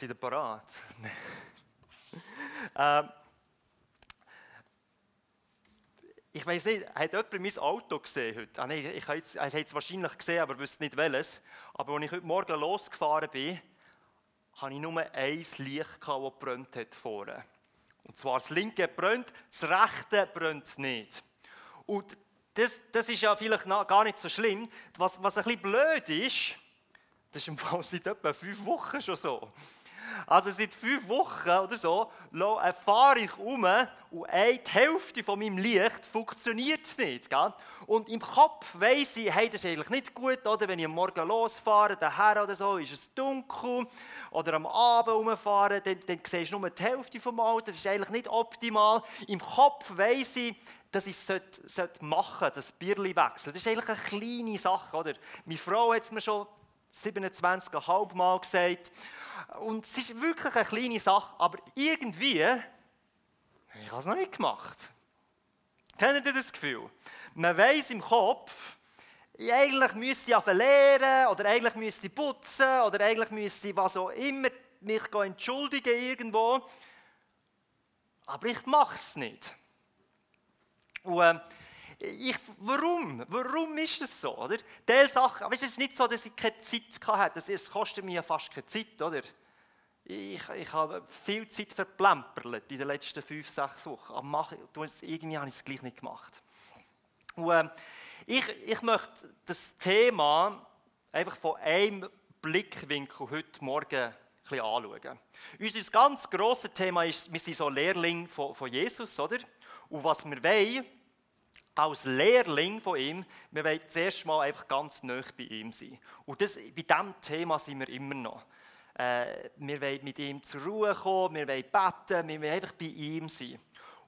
Seid ihr parat? ähm, ich weiß nicht, hat jemand mein Auto gesehen heute? Ah, nein, ich habe es, wahrscheinlich gesehen, aber wüsste nicht welches. Aber als ich heute Morgen losgefahren bin, hatte ich nur ein Licht, das gebrannt hat vorne. Und zwar das linke brennt, das rechte brennt nicht. Und das, das ist ja vielleicht gar nicht so schlimm. Was, was ein bisschen blöd ist, das ist im Fall seit etwa fünf Wochen schon so. Also seit fünf Wochen oder so fahre ich um und die Hälfte von meinem Licht funktioniert nicht. Gell? Und im Kopf weiss ich, hey, das ist eigentlich nicht gut, oder? wenn ich am Morgen losfahre, daher oder so, ist es dunkel. Oder am Abend rumfahren, dann, dann siehst du nur die Hälfte vom Auto. Das ist eigentlich nicht optimal. Im Kopf weiss ich, dass ich es machen sollte, das Bierli wechseln. Das ist eigentlich eine kleine Sache. Oder? Meine Frau hat es mir schon 27,5 Mal gesagt. Und es ist wirklich eine kleine Sache, aber irgendwie, ich habe es noch nicht gemacht. Kennt ihr das Gefühl? Man weiß im Kopf, eigentlich müsste ich ja verlehren oder eigentlich müsste ich putzen oder eigentlich müsste ich was auch immer mich entschuldigen irgendwo. Aber ich mache es nicht. Und, äh, ich, warum? Warum ist das so? Oder? Sachen, aber es ist nicht so, dass ich keine Zeit hatte. Es kostet mir fast keine Zeit, oder? Ich, ich habe viel Zeit verplempert in den letzten fünf, sechs Wochen. Aber mach, irgendwie habe ich es gleich nicht gemacht. Und, äh, ich, ich möchte das Thema einfach von einem Blickwinkel heute Morgen ein bisschen anschauen. Unser ganz grosses Thema ist, wir sind so Lehrling von, von Jesus, oder? Und was wir wollen, als Lehrling von ihm, wir wollen zuerst mal einfach ganz nah bei ihm sein. Und das, bei diesem Thema sind wir immer noch. Äh, wir wollen mit ihm zur Ruhe kommen, wir wollen beten, wir wollen einfach bei ihm sein.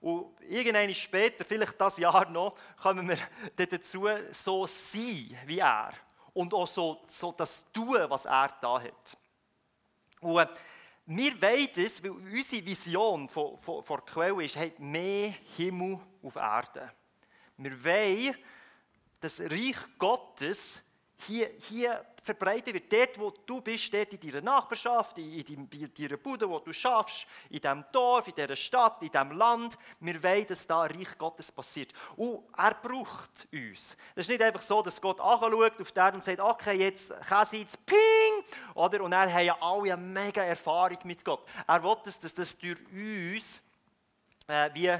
Und irgendwann später, vielleicht das Jahr noch, kommen wir dazu, so sein wie er. Und auch so, so das tun, was er da hat. Und äh, wir wollen das, weil unsere Vision von, von, von Quelle ist, hey, mehr Himmel auf Erde. Wir wollen das Reich Gottes hier, hier verbreitet wird. Dort, wo du bist, dort in deiner Nachbarschaft, in, deiner Bude, wo du schaffst, in diesem Dorf, in dieser Stadt, in diesem Land. Wir wollen, dass da Reich Gottes passiert. Und er braucht uns. Das ist nicht einfach so, dass Gott anschaut auf der und sagt, okay, jetzt sie jetzt ping, oder? Und er hat ja alle eine mega Erfahrung mit Gott. Er will, dass das durch uns äh, wie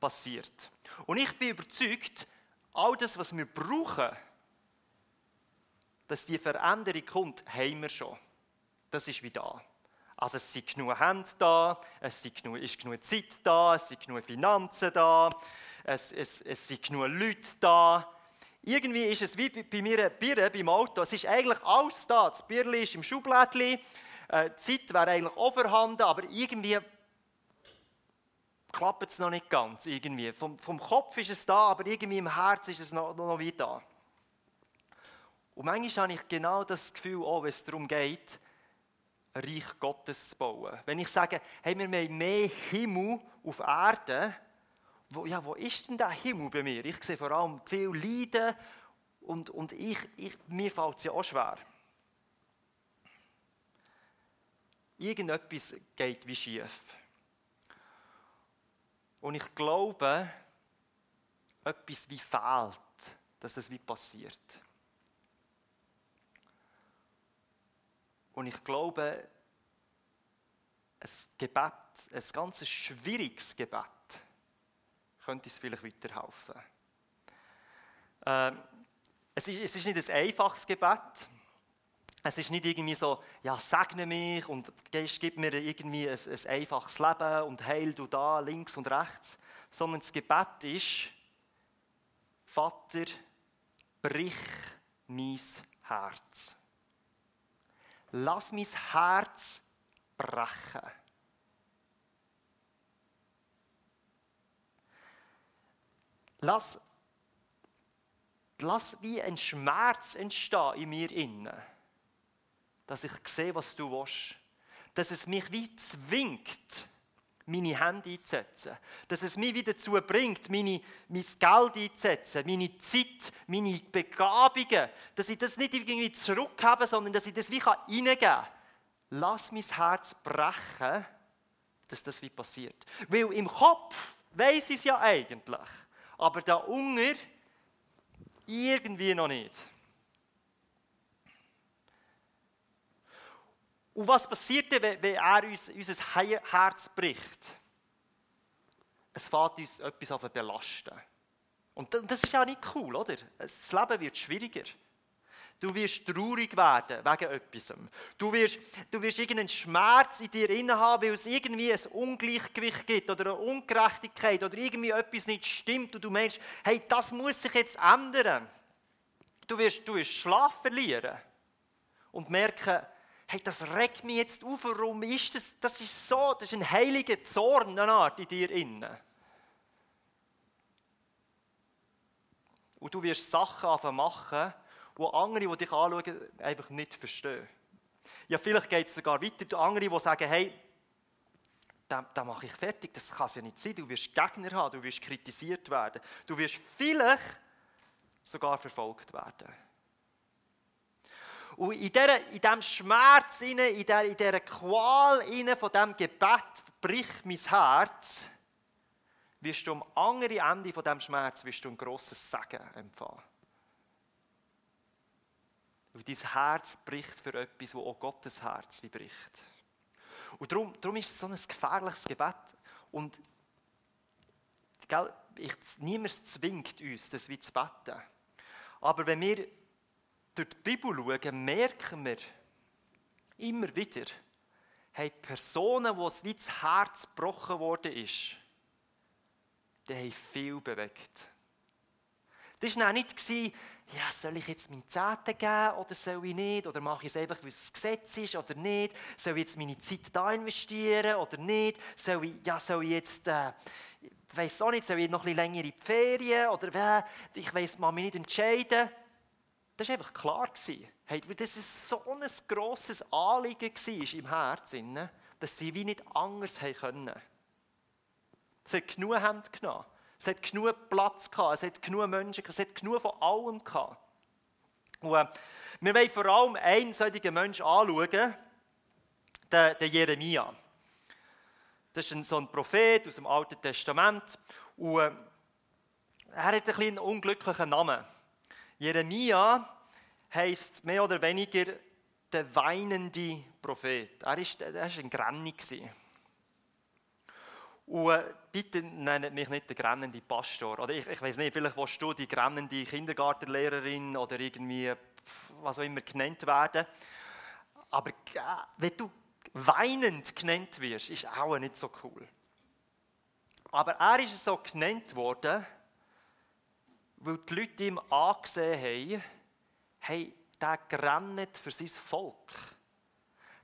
passiert. Und ich bin überzeugt, all das, was wir brauchen, dass die Veränderung kommt, haben wir schon. Das ist wie da. Also es sind genug Hände da, es ist genug, ist genug Zeit da, es sind genug Finanzen da, es, es, es sind genug Leute da. Irgendwie ist es wie bei mir Birne beim Auto. Es ist eigentlich alles da. Das Birli ist im Schublädchen. Äh, die Zeit wäre eigentlich auch vorhanden, aber irgendwie klappt es noch nicht ganz. Irgendwie. Vom, vom Kopf ist es da, aber irgendwie im Herz ist es noch, noch wie da. Und manchmal habe ich genau das Gefühl, auch wenn es darum geht, ein Reich Gottes zu bauen. Wenn ich sage, hey, wir haben mehr Himmel auf Erde, wo, ja, wo ist denn der Himmel bei mir? Ich sehe vor allem viel Leiden und, und ich, ich, mir fällt es ja auch schwer. Irgendetwas geht wie schief. Und ich glaube, etwas wie fehlt, dass das wie passiert. Und ich glaube, ein Gebet, ein ganz schwieriges Gebet, könnte uns vielleicht weiterhelfen. Ähm, es, ist, es ist nicht ein einfaches Gebet. Es ist nicht irgendwie so, ja, segne mich und gib mir irgendwie ein, ein einfaches Leben und heil du da links und rechts. Sondern das Gebet ist, Vater, brich mein Herz lass mein Herz brechen. Lass, lass wie ein Schmerz entstehen in mir innen, dass ich sehe, was du willst. Dass es mich wie zwingt, meine Hände einzusetzen. Dass es mich wieder dazu bringt, meine, mein Geld einzusetzen, meine Zeit, meine Begabungen. Dass ich das nicht irgendwie zurückhabe, sondern dass ich das wie reingeben kann. lass mein Herz brechen, dass das wie passiert. Weil im Kopf weiß ich es ja eigentlich, aber da unten irgendwie noch nicht. Und was passiert denn, wenn er uns unser Herz bricht? Es fängt uns etwas auf belasten. Und das ist ja nicht cool, oder? Das Leben wird schwieriger. Du wirst traurig werden wegen etwas. Du wirst, du wirst irgendeinen Schmerz in dir haben, weil es irgendwie ein Ungleichgewicht gibt oder eine Ungerechtigkeit oder irgendwie etwas nicht stimmt und du meinst, hey, das muss sich jetzt ändern. Du wirst, du wirst Schlaf verlieren und merken, hey, das regt mich jetzt auf, warum ist das? Das ist so, das ist ein heiliger Zorn, eine Art in dir innen. Und du wirst Sachen machen, wo andere, die dich anschauen, einfach nicht verstehen. Ja, vielleicht geht es sogar weiter. Andere, die sagen, hey, da, da mache ich fertig, das kann es ja nicht sein. Du wirst Gegner haben, du wirst kritisiert werden. Du wirst vielleicht sogar verfolgt werden. Und in, diesem Schmerz, in dieser, in dieser Qual von diesem Gebet bricht mein Herz, wirst du am anderen Ende von diesem Schmerz wirst du ein grosses Segen empfangen. Weil dein Herz bricht für etwas, wo auch Gottes Herz bricht. Und darum, darum ist es so ein gefährliches Gebet. Und gell, ich, niemand zwingt uns, das wie zu beten. Aber wenn wir durch die Bibel schauen, merken wir immer wieder, haben Personen, wo es wie das Herz gebrochen worden ist, die haben viel bewegt. Das war nicht, ja, soll ich jetzt meinen Zehnten geben oder soll ich nicht? Oder mache ich es einfach, weil es das Gesetz ist oder nicht? Soll ich jetzt meine Zeit da investieren oder nicht? Soll ich, ja, soll ich jetzt, äh, ich weiß auch nicht, soll ich noch ein bisschen die Ferien? Oder äh, ich weiß, man mich nicht entscheiden. Das war einfach klar. Hey, das ist so ein grosses Anliegen war im Herzen, dass sie wie nicht anders haben können. Sie hat genug Hände genommen. Es hat genug Platz gehabt, es hat genug Menschen gehabt, es hat genug von allem gehabt. Und, äh, wir wollen vor allem einen solchen Menschen anschauen, den, den Jeremia. Das ist ein, so ein Prophet aus dem Alten Testament. Und, äh, er hat ein einen unglücklichen Namen. Jeremia heißt mehr oder weniger der weinende Prophet. Er war er ist ein Granny. Und äh, bitte nennt mich nicht der grennende Pastor. Oder ich, ich weiß nicht, vielleicht willst du die grennende Kindergartenlehrerin oder irgendwie, was auch immer genannt werden. Aber äh, wenn du weinend genannt wirst, ist auch nicht so cool. Aber er ist so genannt worden, weil die Leute ihm angesehen haben, hey, der grennt für sein Volk.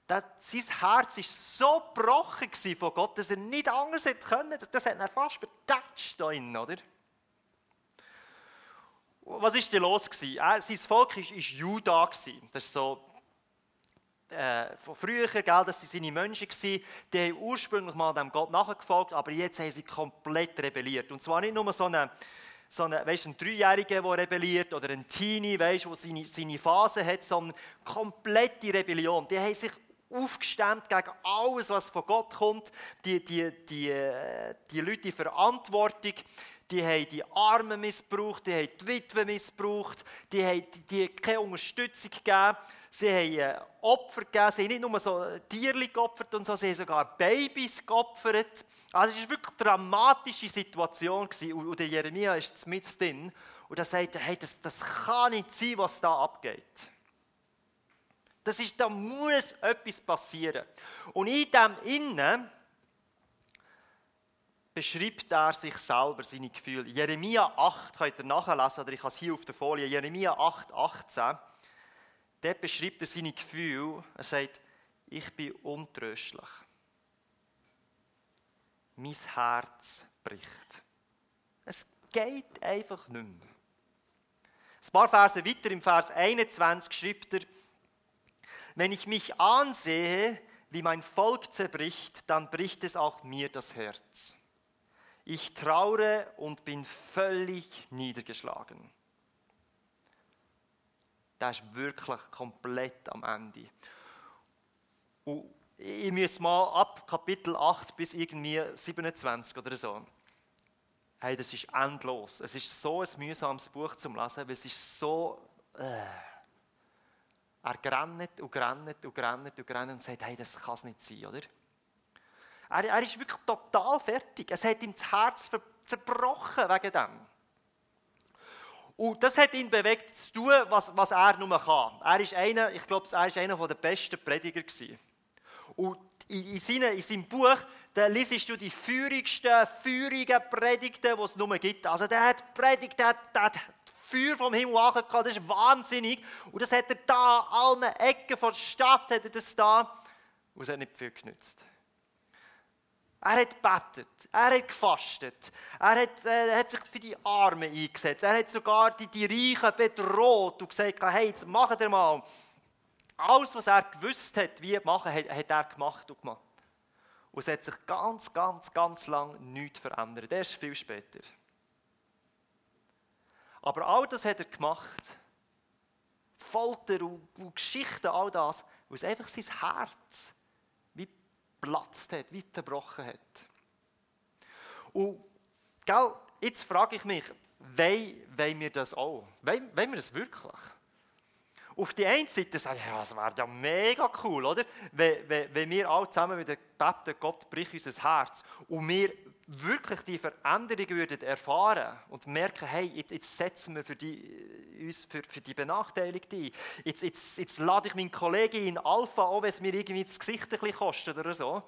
Das, sein Herz war so gebrochen von Gott, dass er nicht anders hätte können. Das, das hat er fast vertatscht da innen, oder? Was war denn los? Er, sein Volk war Juda. Das ist so äh, von früher, gell, das waren seine Menschen, die haben ursprünglich mal dem Gott nachgefolgt, aber jetzt haben sie komplett rebelliert. Und zwar nicht nur so eine so eine, weißt, ein Dreijähriger, der rebelliert, oder ein Teenie, der seine, seine Phase hat, sondern komplette Rebellion. Die haben sich aufgestemmt gegen alles, was von Gott kommt. Die, die, die, äh, die Leute in Verantwortung, die haben die Armen missbraucht, die haben die Witwen missbraucht, die haben die, die keine Unterstützung gegeben. Sie haben äh, Opfer gegeben, sie haben nicht nur so Tiere geopfert und so, sie haben sogar Babys geopfert. Also es war wirklich eine dramatische Situation und der Jeremia ist mit drin und er sagt, hey, das, das kann nicht sein, was da abgeht. Das ist, da muss etwas passieren. Und in dem Innen beschreibt er sich selber, seine Gefühle. Jeremia 8 könnt ihr nachlesen, oder ich habe es hier auf der Folie. Jeremia 8, 18. Dort beschreibt er seine Gefühle. Er sagt, ich bin untröstlich. Mein Herz bricht. Es geht einfach nicht mehr. Ein paar Verse weiter, im Vers 21, schreibt er, wenn ich mich ansehe, wie mein Volk zerbricht, dann bricht es auch mir das Herz. Ich traure und bin völlig niedergeschlagen. Das ist wirklich komplett am Ende. Und ich muss mal ab Kapitel 8 bis irgendwie 27 oder so. Hey, das ist endlos. Es ist so ein mühsames Buch zum Lesen, weil es ist so... Äh, er grennt und grennt und grennt und grennt und sagt, hey, das kann es nicht sein, oder? Er, er ist wirklich total fertig. Es hat ihm das Herz zerbrochen wegen dem. Und das hat ihn bewegt, zu tun, was, was er nur kann. Er ist einer, ich glaube, er ist einer der besten Prediger gewesen. Und in, in, seine, in seinem Buch, da liest du die feurigsten, feurigen Predigten, die es nur gibt. Also der hat predigt, der der hat Feuer vom Himmel angekommen, das ist wahnsinnig. Und das hat er da, an allen Ecken der Stadt hat er das da. Und es hat nicht viel genützt. Er hat gebetet, er hat gefastet, er hat, äh, hat, sich für die Armen eingesetzt, er hat sogar die, die Reichen bedroht und gesagt, hey, jetzt macht er mal. Alles, was er gewusst hat, wie machen, hat, hat er gemacht und gemacht. Und es hat sich ganz, ganz, ganz lang nichts verändert. Erst viel später. Aber all das hat er gemacht. Folter und, und Geschichten, all das, weil es einfach sein Herz wie platzt hat, wie zerbrochen hat. Und gell, jetzt frage ich mich, wollen wir das auch? Wollen, wir das wirklich? Auf die einen Seite sagen, ja, das wäre ja mega cool, oder? Wenn, wenn, wenn wir alle zusammen wieder beten, Gott bricht unser Herz und wir wirklich die Veränderung würden erfahren und merken, hey, jetzt, jetzt setzen wir für die, uns für, für die Benachteiligten ein. Jetzt, jetzt, jetzt lade ich meinen Kollegen in Alpha, auch wenn es mir irgendwie das Gesicht ein bisschen kostet oder so.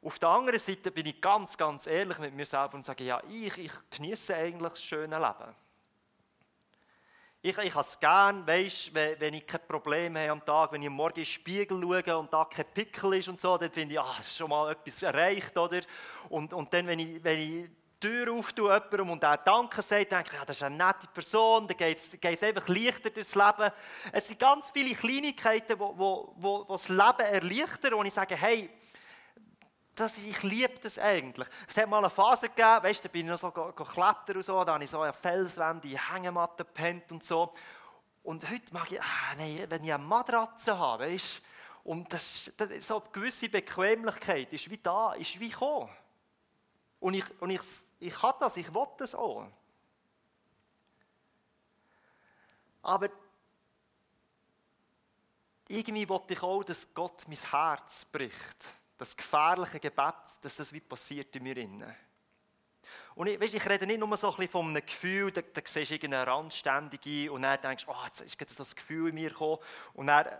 Auf der anderen Seite bin ich ganz, ganz ehrlich mit mir selber und sage, ja, ich, ich genieße eigentlich das schöne Leben. Ich, ich habe es gerne, weißt, wenn, wenn ich keine Probleme habe am Tag, wenn ich am Morgen in den Spiegel schaue und da kein Pickel ist und so, dann finde ich, ah, schon mal etwas erreicht, oder? Und, und dann, wenn ich, wenn ich die Tür auftue jemandem und er Danke sagt, denke ich, ja, das ist eine nette Person, dann geht es einfach leichter durchs Leben. Es sind ganz viele Kleinigkeiten, die wo, wo, wo, das Leben erleichtern, wo ich sage, hey, das, ich liebe das eigentlich. Es hat mal eine Phase gegeben, weißt, da bin ich noch so geklettert und so, da habe ich so eine Felswände, Hängematte gepennt und so. Und heute mag ich, ah, nein, wenn ich eine Matratze habe, weißt, und das, das, so eine gewisse Bequemlichkeit ist wie da, ist wie gekommen. Und ich, und ich, ich habe das, ich will das auch. Aber irgendwie wollte ich auch, dass Gott mein Herz bricht das gefährliche Gebet, dass das wie passiert in mir innen. Und ich, weißt, ich rede nicht nur so ein bisschen von einem Gefühl, da, da siehst du irgendeine Randständige und dann denkst du, oh, jetzt ist das Gefühl in mir gekommen und dann äh,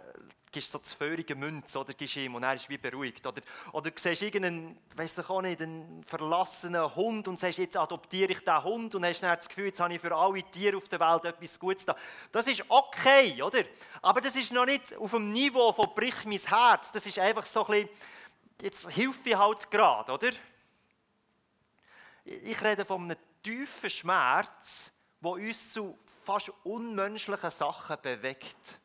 gibst du so das feurige Münz oder gibst ihm und er ist wie beruhigt. Oder, oder du siehst irgendeinen, weiss ich auch nicht, einen verlassenen Hund und sagst, jetzt adoptiere ich diesen Hund und hast dann das Gefühl, jetzt habe ich für alle Tiere auf der Welt etwas Gutes da. Das ist okay, oder? Aber das ist noch nicht auf dem Niveau von brich mein Herz. Das ist einfach so ein bisschen jetzt hilft ich halt gerade, oder? Ich rede von einem tiefen Schmerz, der uns zu fast unmenschlichen Sachen bewegt.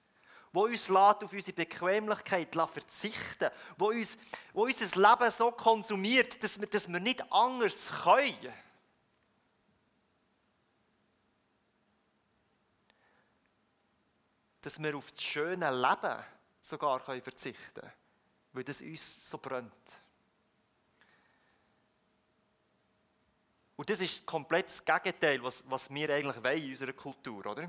Wo uns auf unsere Bequemlichkeit verzichten wo uns, wo unser Leben so konsumiert, dass wir, dass wir nicht anders können. Dass wir auf das schöne Leben sogar verzichten können weil das uns so brennt. Und das ist komplett das Gegenteil, was, was wir eigentlich wollen in unserer Kultur, oder?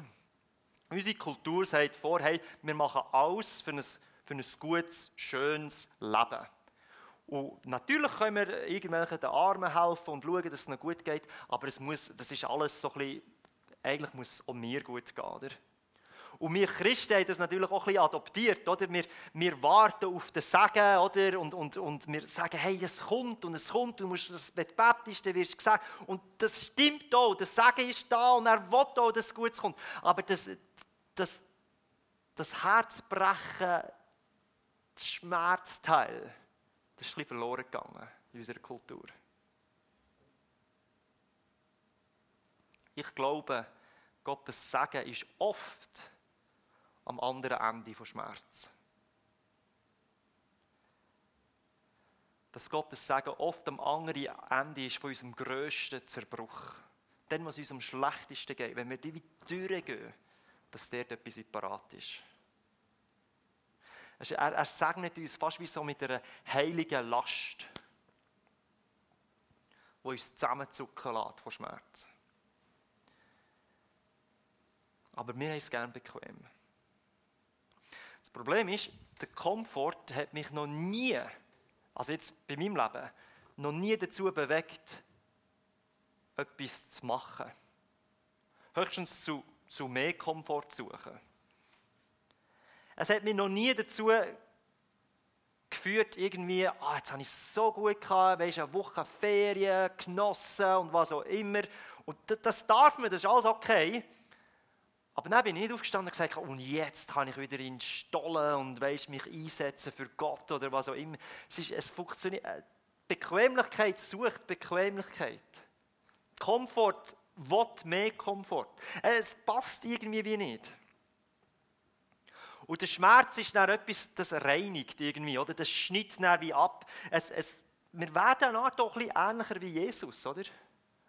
Unsere Kultur sagt vor, hey, wir machen alles für ein, für ein gutes, schönes Leben. Und natürlich können wir irgendwelchen den Armen helfen und schauen, dass es ihnen gut geht, aber es muss, das ist alles so ein bisschen, eigentlich muss es auch mir gut gehen, oder? Und wir Christen haben das natürlich auch ein bisschen adoptiert, oder? Wir, wir warten auf den Segen, oder? Und, und, und wir sagen, hey, es kommt und es kommt, du musst das betest, dann wirst du gesagt. Und das stimmt auch, das Segen ist da und er will auch, dass es gut kommt. Aber das, das, das Herzbrechen, das Schmerzteil, das ist ein verloren gegangen in unserer Kultur. Ich glaube, Gottes Segen ist oft am anderen Ende von Schmerz. Dass Gottes Sagen oft am anderen Ende ist von unserem grössten Zerbruch. Dann, was uns am schlechtesten geht, wenn wir die durchgehen, dass dort etwas parat ist. Er, er segnet uns fast wie so mit einer heiligen Last, die uns zusammenzucken lässt von Schmerz. Aber wir haben es gerne bequem. Das Problem ist, der Komfort hat mich noch nie, also jetzt bei meinem Leben, noch nie dazu bewegt, etwas zu machen. Höchstens zu, zu mehr Komfort zu suchen. Es hat mich noch nie dazu geführt, irgendwie, ah, jetzt habe ich es so gut gehabt, weißt, eine Woche Ferien genossen und was auch immer. Und das darf man, das ist alles okay. Aber dann bin ich nicht aufgestanden und gesagt, und jetzt kann ich wieder in Stollen und weißt, mich einsetzen für Gott oder was auch immer. Es, ist, es funktioniert. Äh, Bequemlichkeit sucht Bequemlichkeit. Komfort will mehr Komfort. Äh, es passt irgendwie wie nicht. Und der Schmerz ist dann etwas, das reinigt irgendwie, oder? Das schneidet dann wie ab. Es, es, wir werden Art auch ein bisschen ähnlicher wie Jesus, oder?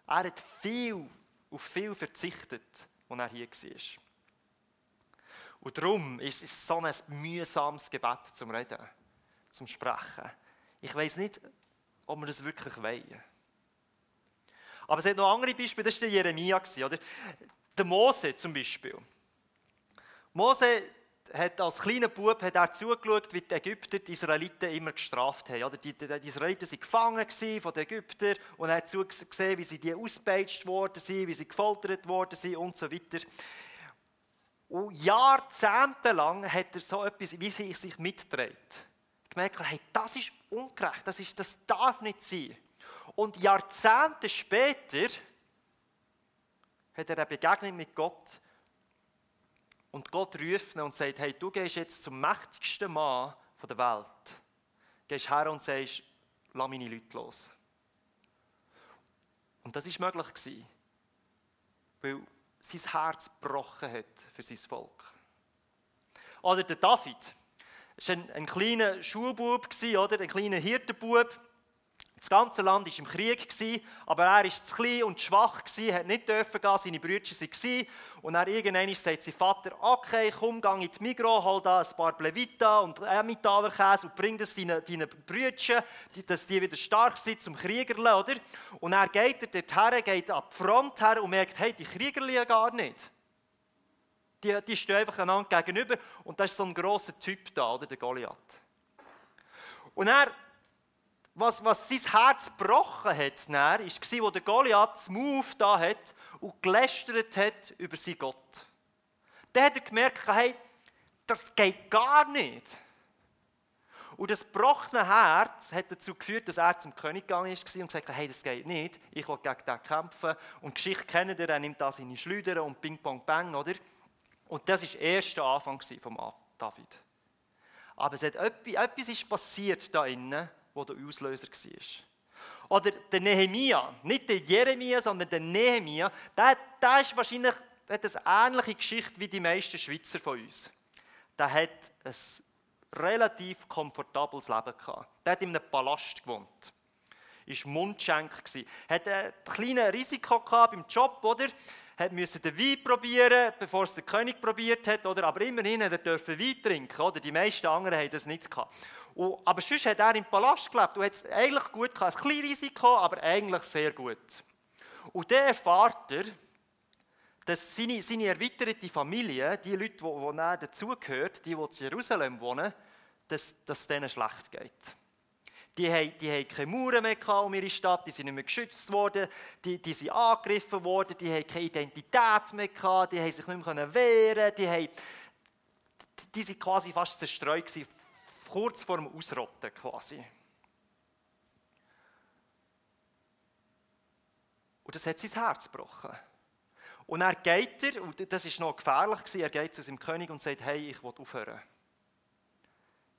Er hat viel, auf viel verzichtet, als er hier war. Und darum ist es so ein mühsames Gebet zum Reden, zum Sprechen. Ich weiß nicht, ob wir das wirklich wollen. Aber es hat noch andere Beispiele, das war der Jeremia, oder? Der Mose zum Beispiel. Mose hat als kleiner Bub hat er zugeschaut, wie die Ägypter die Israeliten immer gestraft haben. Oder die, die, die Israeliten waren gefangen von den Ägyptern und er hat zugesehen, wie sie die ausgepeitscht worden sind, wie sie gefoltert worden sind und so weiter. Und jahrzehntelang hat er so etwas, wie sie sich mitdreht. Gemerkt, hey, das ist ungerecht, das, ist, das darf nicht sein. Und Jahrzehnte später hat er eine Begegnung mit Gott und Gott ruft ihn und sagt, hey, du gehst jetzt zum mächtigsten Mann der Welt. Gehst her und sagst, lass meine Leute los. Und das war möglich, weil sein Herz gebrochen hat für sein Volk. Oder der David. Er war ein, ein kleiner Schulbub, oder? ein kleiner Hirtenbub. Das ganze Land war im Krieg, aber er war zu klein und zu schwach, hat nicht dürfen gehen, seine Brüder waren. Und dann irgendwann sagt sein Vater, okay, komm, geh ins Migros, hol da ein paar Plevita und Emmentaler und bring das deinen, deinen Brüdern, dass die wieder stark sind zum Kriegerle, oder? Und er geht er dorthin, geht an die Front her und merkt, hey, die Kriegerle gar nicht. Die, die stehen einfach einander gegenüber und da ist so ein grosser Typ da, oder, der Goliath. Und er was, was sein Herz gebrochen hat, war, wo der Goliath das Move da hat und gelästert hat über seinen Gott. Dann hat er gemerkt, hey, das geht gar nicht. Und das gebrochene Herz hat dazu geführt, dass er zum König gegangen ist und gesagt hat, hey, das geht nicht, ich will gegen den kämpfen. Und die Geschichte kennt ihr, er nimmt da seine Schleuder und bing, bong, bang, oder? Und das war der erste Anfang von David. Aber es hat etwas, etwas ist passiert da innen, wo der Auslöser war. Oder der Nehemia, nicht der Jeremia, sondern der Nehemia, der, der ist wahrscheinlich der hat eine ähnliche Geschichte wie die meisten Schweizer von uns. Der hat ein relativ komfortables Leben gehabt. Der hat in einem Palast gewohnt. War Mundschenk. Hat ein kleines Risiko gehabt beim Job, oder? Hat müssen den Wein probieren, bevor es der König probiert hat, oder? Aber immerhin hat er Wein trinken, oder? Die meisten anderen haben das nicht gehabt. Und, aber sonst hat er im Palast gelebt und hat es eigentlich gut gehabt. Ein kleines Risiko, aber eigentlich sehr gut. Und dann erfahrt er, dass seine, seine erweiterte Familie, die Leute, die, die er dazugehört, die, die in Jerusalem wohnen, dass, dass es denen schlecht geht. Die haben, die haben keine Mauern mehr um ihre Stadt, die sind nicht mehr geschützt worden, die, die sind angegriffen worden, die haben keine Identität mehr gehabt, die haben sich nicht mehr wehren die, haben, die sind quasi fast zerstreut kurz vor dem Ausrotten quasi. Und das hat sein Herz gebrochen. Und er geht er, und das ist noch gefährlich er geht zu seinem König und sagt, hey, ich will aufhören.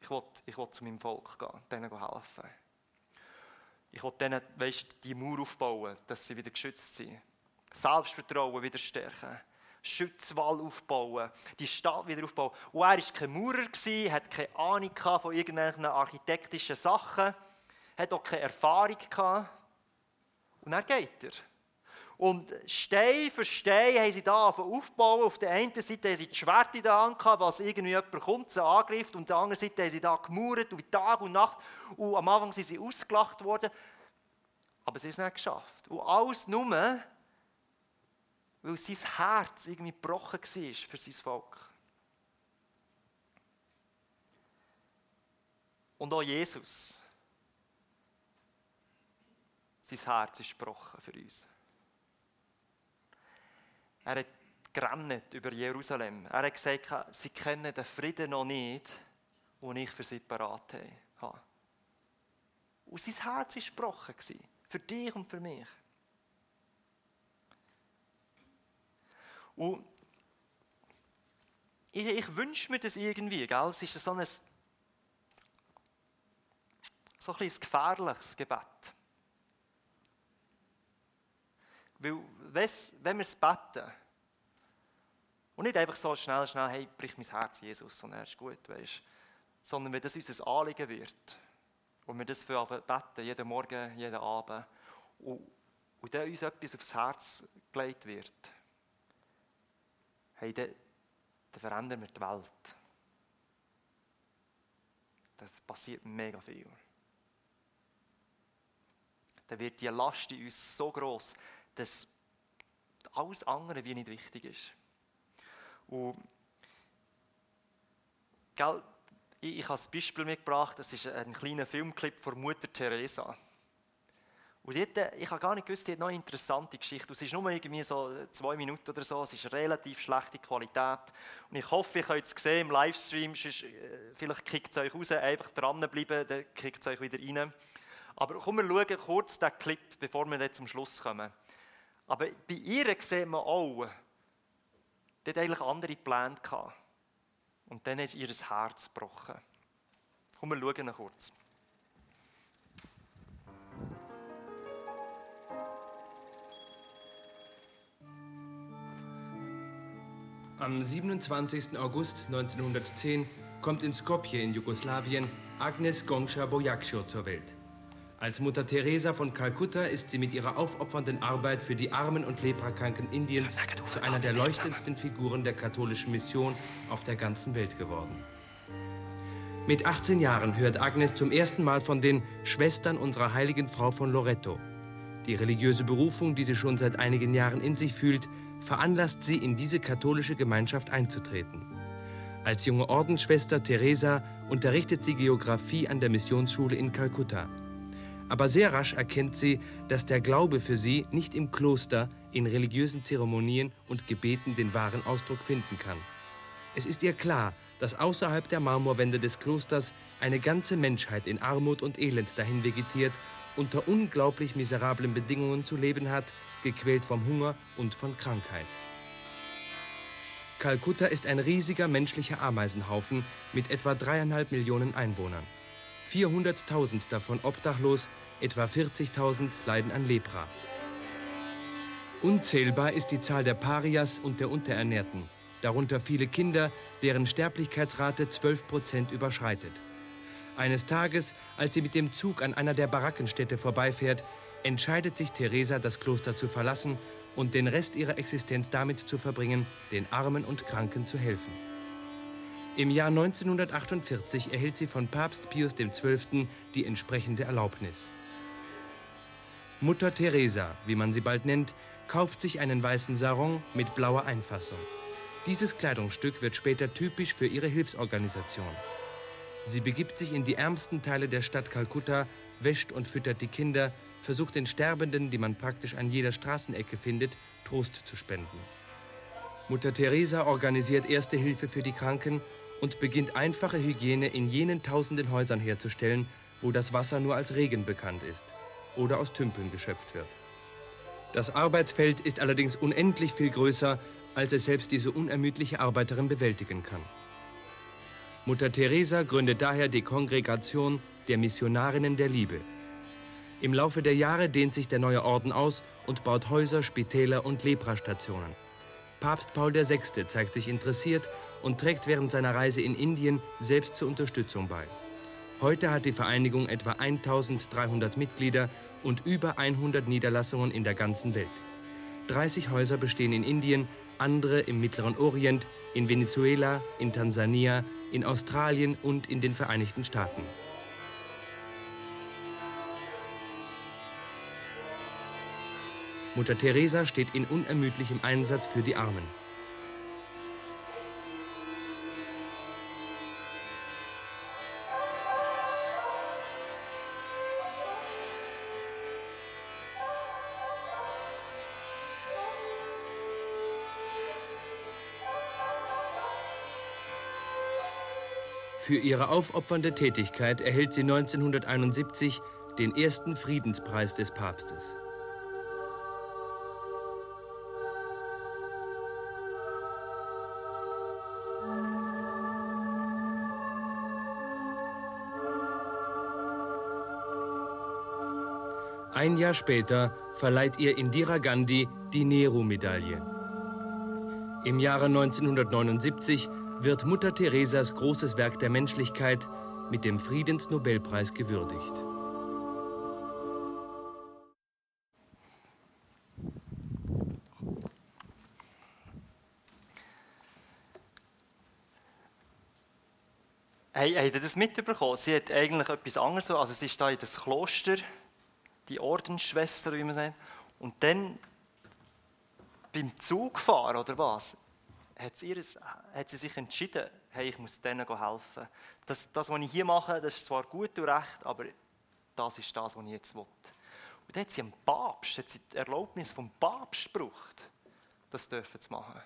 Ich will, ich will zu meinem Volk gehen, denen helfen. Ich will denen, weißt, die Mauer aufbauen, dass sie wieder geschützt sind. Selbstvertrauen wieder stärken. Schutzwall aufbauen, die Stadt wieder aufbauen. Und er war kein Maurer, hat keine Ahnung von irgendwelchen architektischen Sachen, hat auch keine Erfahrung gehabt. Und dann geht er. Und Stein für Stein haben sie da aufbauen. Auf der einen Seite haben sie die Schwerte da angehabt, was irgendwie jemand kommt, sie angreift. Und auf der anderen Seite haben sie da gemauert, und Tag und Nacht. Und am Anfang sind sie ausgelacht worden. Aber sie haben es nicht geschafft. Und alles nur, weil sein Herz irgendwie gebrochen war für sein Volk. Und auch Jesus. Sein Herz ist gebrochen für uns. Er hat gerannt über Jerusalem. Er hat gesagt, sie kennen den Frieden noch nicht, den ich für sie parat habe. Und sein Herz war gebrochen. Für dich und für mich. Und ich, ich wünsche mir das irgendwie, gell? Es ist so ein, so ein, gefährliches Gebet. Weil, wenn wir es beten, und nicht einfach so schnell, schnell, hey, brich mein Herz, Jesus, und er ist gut, weißt sondern wenn das unser Anliegen wird, und wir das für beten, jeden Morgen, jeden Abend, und, und dann uns etwas aufs Herz gelegt wird, hey, dann, dann verändern wir die Welt. Das passiert mega viel. Dann wird die Last in uns so groß, dass alles andere wie nicht wichtig ist. Und, gell, ich, ich habe ein Beispiel mitgebracht, das ist ein kleiner Filmclip von Mutter Teresa. Und dort, ich habe gar nicht gewusst, die hat noch eine interessante Geschichte. Es ist nur irgendwie so zwei Minuten oder so, es ist relativ schlechte Qualität. Und ich hoffe, ihr könnt es sehen im Livestream, sonst, äh, vielleicht kickt es euch raus, einfach dranbleiben, dann kickt es euch wieder rein. Aber komm, wir schauen kurz den Clip, bevor wir dann zum Schluss kommen. Aber bei ihr sieht man auch, die hat eigentlich andere Pläne gehabt. Und dann ist ihr Herz gebrochen. Komm, wir schauen kurz. Am 27. August 1910 kommt in Skopje in Jugoslawien Agnes Gongscha Bojakscho zur Welt. Als Mutter Teresa von Kalkutta ist sie mit ihrer aufopfernden Arbeit für die Armen und Leprakranken Indiens zu einer der leuchtendsten Figuren der katholischen Mission auf der ganzen Welt geworden. Mit 18 Jahren hört Agnes zum ersten Mal von den Schwestern unserer heiligen Frau von Loreto. Die religiöse Berufung, die sie schon seit einigen Jahren in sich fühlt, veranlasst sie, in diese katholische Gemeinschaft einzutreten. Als junge Ordensschwester Teresa unterrichtet sie Geographie an der Missionsschule in Kalkutta. Aber sehr rasch erkennt sie, dass der Glaube für sie nicht im Kloster, in religiösen Zeremonien und Gebeten den wahren Ausdruck finden kann. Es ist ihr klar, dass außerhalb der Marmorwände des Klosters eine ganze Menschheit in Armut und Elend dahin vegetiert, unter unglaublich miserablen Bedingungen zu leben hat, gequält vom Hunger und von Krankheit. Kalkutta ist ein riesiger menschlicher Ameisenhaufen mit etwa dreieinhalb Millionen Einwohnern. 400.000 davon obdachlos, etwa 40.000 leiden an Lepra. Unzählbar ist die Zahl der Parias und der Unterernährten, darunter viele Kinder, deren Sterblichkeitsrate 12 Prozent überschreitet. Eines Tages, als sie mit dem Zug an einer der Barackenstädte vorbeifährt, entscheidet sich Teresa, das Kloster zu verlassen und den Rest ihrer Existenz damit zu verbringen, den Armen und Kranken zu helfen. Im Jahr 1948 erhält sie von Papst Pius XII. die entsprechende Erlaubnis. Mutter Teresa, wie man sie bald nennt, kauft sich einen weißen Sarong mit blauer Einfassung. Dieses Kleidungsstück wird später typisch für ihre Hilfsorganisation. Sie begibt sich in die ärmsten Teile der Stadt Kalkutta, wäscht und füttert die Kinder, versucht den Sterbenden, die man praktisch an jeder Straßenecke findet, Trost zu spenden. Mutter Teresa organisiert erste Hilfe für die Kranken und beginnt einfache Hygiene in jenen tausenden Häusern herzustellen, wo das Wasser nur als Regen bekannt ist oder aus Tümpeln geschöpft wird. Das Arbeitsfeld ist allerdings unendlich viel größer, als es selbst diese unermüdliche Arbeiterin bewältigen kann. Mutter Teresa gründet daher die Kongregation der Missionarinnen der Liebe. Im Laufe der Jahre dehnt sich der neue Orden aus und baut Häuser, Spitäler und Leprastationen. Papst Paul VI. zeigt sich interessiert und trägt während seiner Reise in Indien selbst zur Unterstützung bei. Heute hat die Vereinigung etwa 1300 Mitglieder und über 100 Niederlassungen in der ganzen Welt. 30 Häuser bestehen in Indien, andere im Mittleren Orient, in Venezuela, in Tansania, in Australien und in den Vereinigten Staaten. Mutter Teresa steht in unermüdlichem Einsatz für die Armen. Für ihre aufopfernde Tätigkeit erhält sie 1971 den ersten Friedenspreis des Papstes. Ein Jahr später verleiht ihr Indira Gandhi die Nehru-Medaille. Im Jahre 1979 wird Mutter Teresas großes Werk der Menschlichkeit mit dem Friedensnobelpreis gewürdigt. Hey, habt ihr das mitbekommen? Sie hat eigentlich etwas anderes. Also sie ist da in das Kloster, die Ordensschwester, wie man sagt. Und dann beim Zugfahren, oder was? Hat sie, hat sie sich entschieden, hey, ich muss denen helfen. Das, das, was ich hier mache, das ist zwar gut und recht, aber das ist das, was ich jetzt will. Und dann hat sie einen Papst, hat sie die Erlaubnis vom Papst gebraucht, das dürfen zu machen.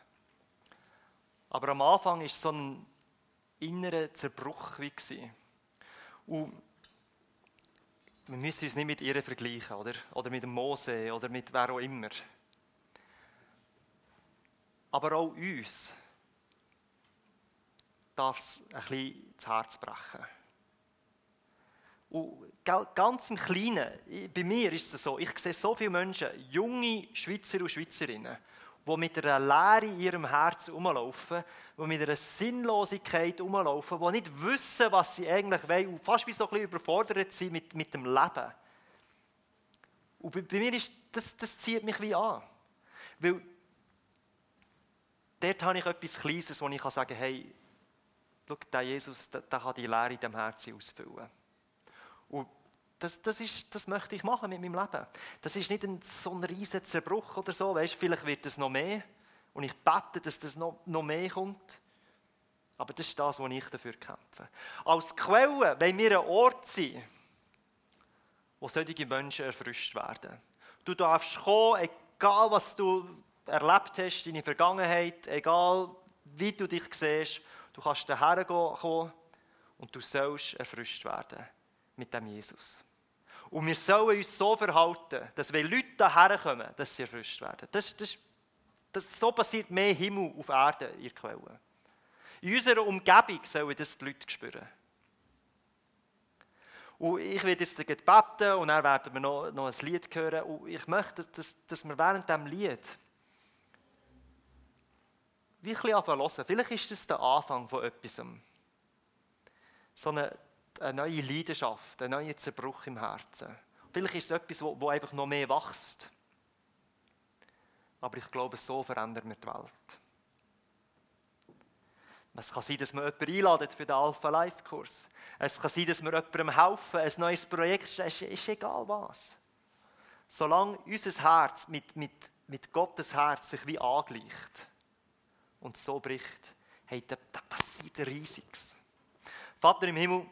Aber am Anfang war es so ein innerer Zerbruch. Wie Und wir müssen uns nicht mit ihr vergleichen, oder? oder mit dem Mose oder mit wer auch immer aber auch uns darf es ein bisschen das Herz brechen. Und ganz im Kleinen, bei mir ist es so, ich sehe so viele Menschen, junge Schweizer und Schweizerinnen, die mit einer Leere in ihrem Herzen rumlaufen, die mit einer Sinnlosigkeit rumlaufen, die nicht wissen, was sie eigentlich wollen und fast wie so ein bisschen überfordert sind mit, mit dem Leben. Und bei, bei mir ist das, das zieht mich wie an. Weil dort habe ich etwas Kleines, wo ich sagen kann, hey, schau, der Jesus, der, der kann die Lehre in dem Herzen ausfüllen. Und das, das, ist, das möchte ich machen mit meinem Leben. Das ist nicht ein, so ein riesiger Zerbruch oder so, weißt, vielleicht wird es noch mehr und ich bete, dass das noch, noch mehr kommt. Aber das ist das, was ich dafür kämpfe. Als Quelle wollen wir ein Ort sein, wo solche Menschen erfrischt werden. Du darfst kommen, egal was du erlebt hast, deine Vergangenheit, egal wie du dich siehst, du kannst daher kommen und du sollst erfrischt werden mit dem Jesus. Und wir sollen uns so verhalten, dass wenn Leute daher kommen, dass sie erfrischt werden. Das, das, das, so passiert mehr Himmel auf Erde, ihr Quellen. In unserer Umgebung sollen das die Leute spüren. Und ich werde jetzt beten und dann werden wir noch, noch ein Lied hören. Und ich möchte, dass, dass wir während dem Lied wie ein bisschen hören. Vielleicht ist das der Anfang von etwas. So eine, eine neue Leidenschaft, ein neuer Zerbruch im Herzen. Vielleicht ist es etwas, wo, wo einfach noch mehr wächst. Aber ich glaube, so verändern wir die Welt. Es kann sein, dass man jemanden einladet für den Alpha Life Kurs. Es kann sein, dass wir jemandem helfen, ein neues Projekt, es ist egal was. Solange unser Herz mit, mit, mit Gottes Herz sich wie angleicht, und so bricht, hey, da, da passiert Riesiges. Vater im Himmel,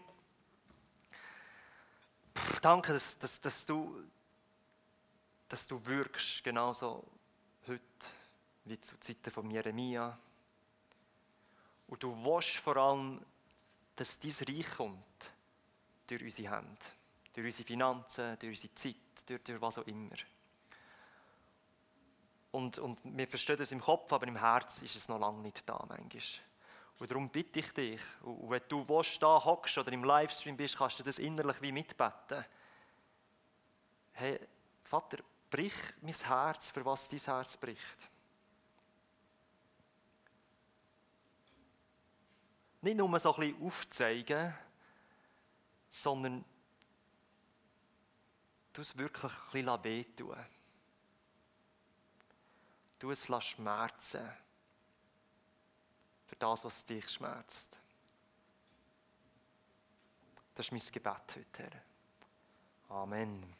danke, dass, dass, dass, du, dass du wirkst, genauso heute wie zu Zeiten von Jeremia. Und du willst vor allem, dass dein Reich kommt durch unsere Hände, durch unsere Finanzen, durch unsere Zeit, durch, durch was auch immer. Und, und wir verstehen das im Kopf, aber im Herz ist es noch lange nicht da, manchmal. Und darum bitte ich dich, und wenn du willst, da hockst oder im Livestream bist, kannst du das innerlich wie mitbeten. Hey, Vater, brich mein Herz, für was dein Herz bricht. Nicht nur so ein bisschen aufzeigen, sondern du es wirklich ein bisschen wehtun. Du es schmerzen für das, was dich schmerzt. Das ist mein Gebet heute, Herr. Amen.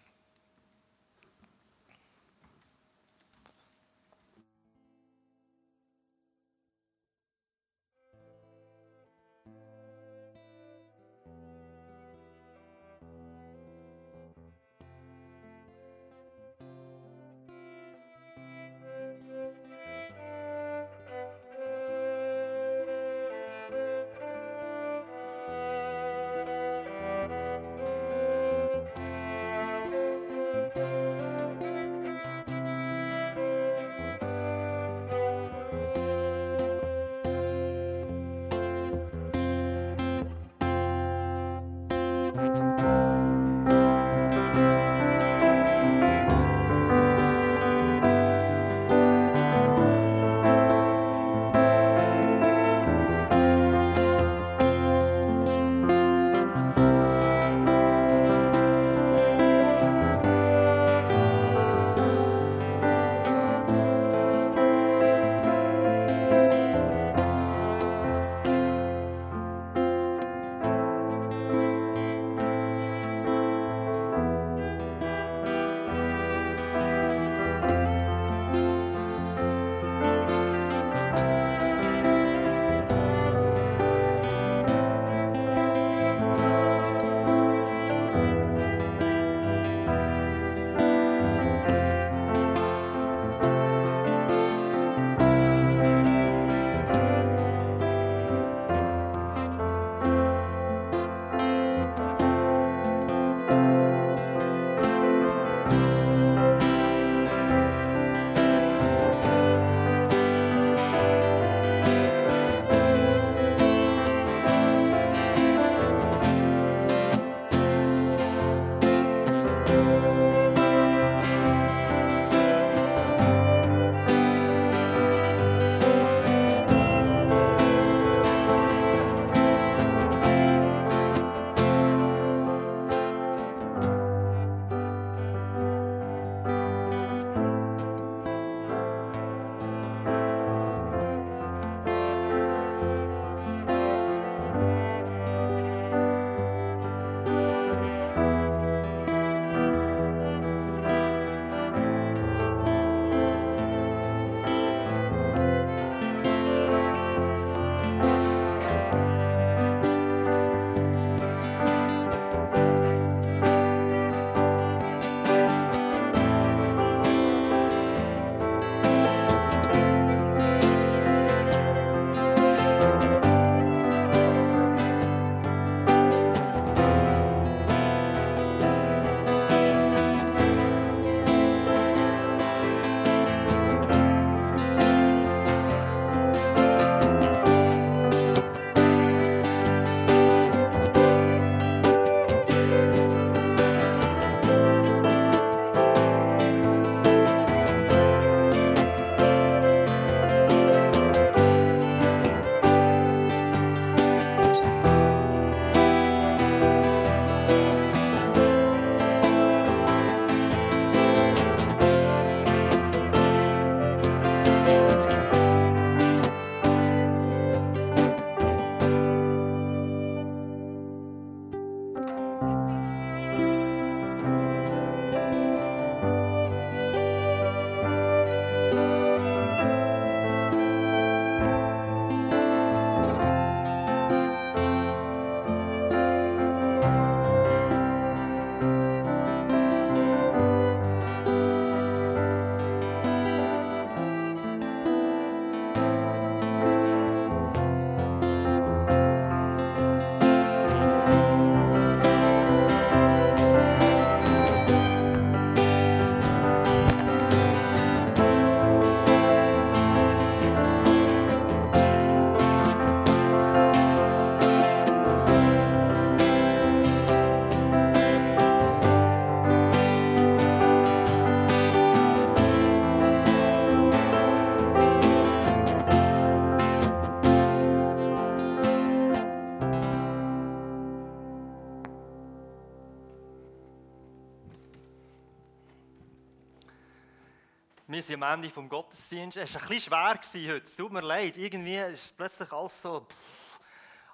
Sind am Ende vom Gottesdienst. Es war ein bisschen schwer heute. Es tut mir leid. Irgendwie ist plötzlich alles so.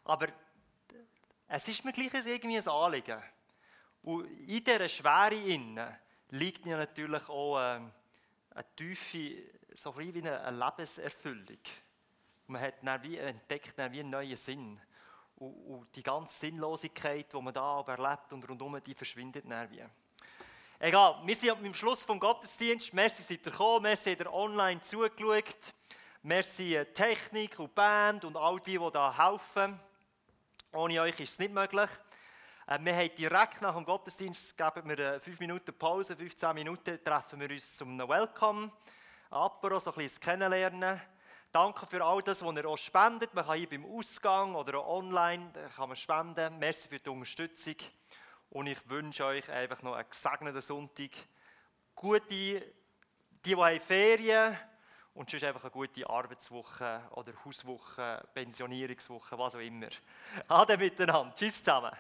Aber es ist mir gleich irgendwie ein Anliegen. Und in dieser Schwere innen liegt ja natürlich auch ähm, eine tiefe, so ein wie eine Lebenserfüllung. man hat dann wie entdeckt dann wie einen neuen Sinn. Und, und, die ganze Sinnlosigkeit, die man da erlebt und rundherum, die verschwindet dann wie. Egal, wir sind am Schluss vom Gottesdienst. Merci, seid ihr gekommen. Merci, habt ihr online zugeschaut. Merci, äh, Technik und Band und all die, die da helfen. Ohne euch ist es nicht möglich. Äh, wir haben direkt nach dem Gottesdienst, geben wir eine 5 Minuten Pause, 15 Minuten, treffen wir uns zum Welcome. Apero, so ein bisschen Kennenlernen. Danke für all das, was ihr auch spendet. Man kann hier beim Ausgang oder auch online kann man spenden. Merci für die Unterstützung. Und ich wünsche euch einfach noch einen gesegneten Sonntag. Gute, die, die haben Ferien und sonst einfach eine gute Arbeitswoche oder Hauswoche, Pensionierungswoche, was auch immer. Ade miteinander. Tschüss zusammen.